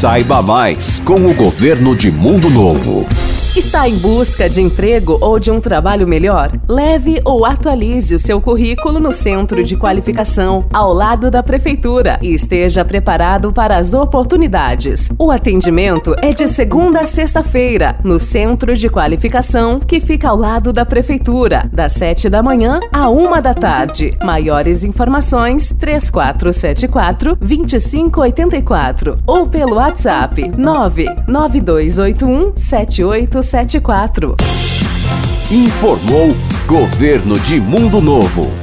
Saiba mais com o governo de Mundo Novo. Está em busca de emprego ou de um trabalho melhor? Leve ou atualize o seu currículo no Centro de Qualificação, ao lado da Prefeitura, e esteja preparado para as oportunidades. O atendimento é de segunda a sexta-feira, no Centro de Qualificação, que fica ao lado da Prefeitura, das sete da manhã à uma da tarde. Maiores informações: 3474 2584 ou pelo WhatsApp 99281 78 Informou Governo de Mundo Novo.